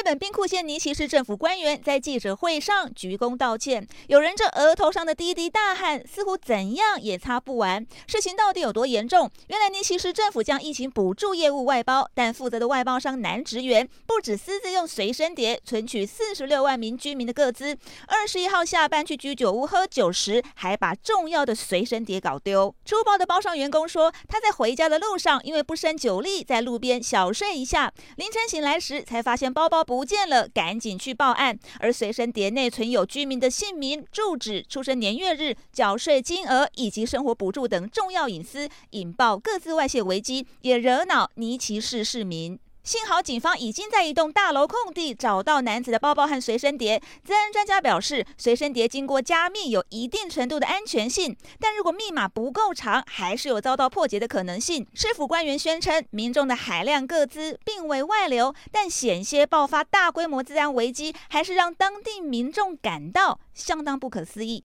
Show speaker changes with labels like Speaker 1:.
Speaker 1: 日本兵库县尼崎市政府官员在记者会上鞠躬道歉，有人这额头上的滴滴大汗似乎怎样也擦不完。事情到底有多严重？原来尼崎市政府将疫情补助业务外包，但负责的外包商男职员不止私自用随身碟存取四十六万名居民的个资，二十一号下班去居酒屋喝酒时，还把重要的随身碟搞丢。出包的包商员工说，他在回家的路上因为不胜酒力，在路边小睡一下，凌晨醒来时才发现包包。不见了，赶紧去报案。而随身碟内存有居民的姓名、住址、出生年月日、缴税金额以及生活补助等重要隐私，引爆各自外泄危机，也惹恼尼奇市市民。幸好警方已经在一栋大楼空地找到男子的包包和随身碟。资安专家表示，随身碟经过加密有一定程度的安全性，但如果密码不够长，还是有遭到破解的可能性。市府官员宣称，民众的海量个资并未外流，但险些爆发大规模资安危机，还是让当地民众感到相当不可思议。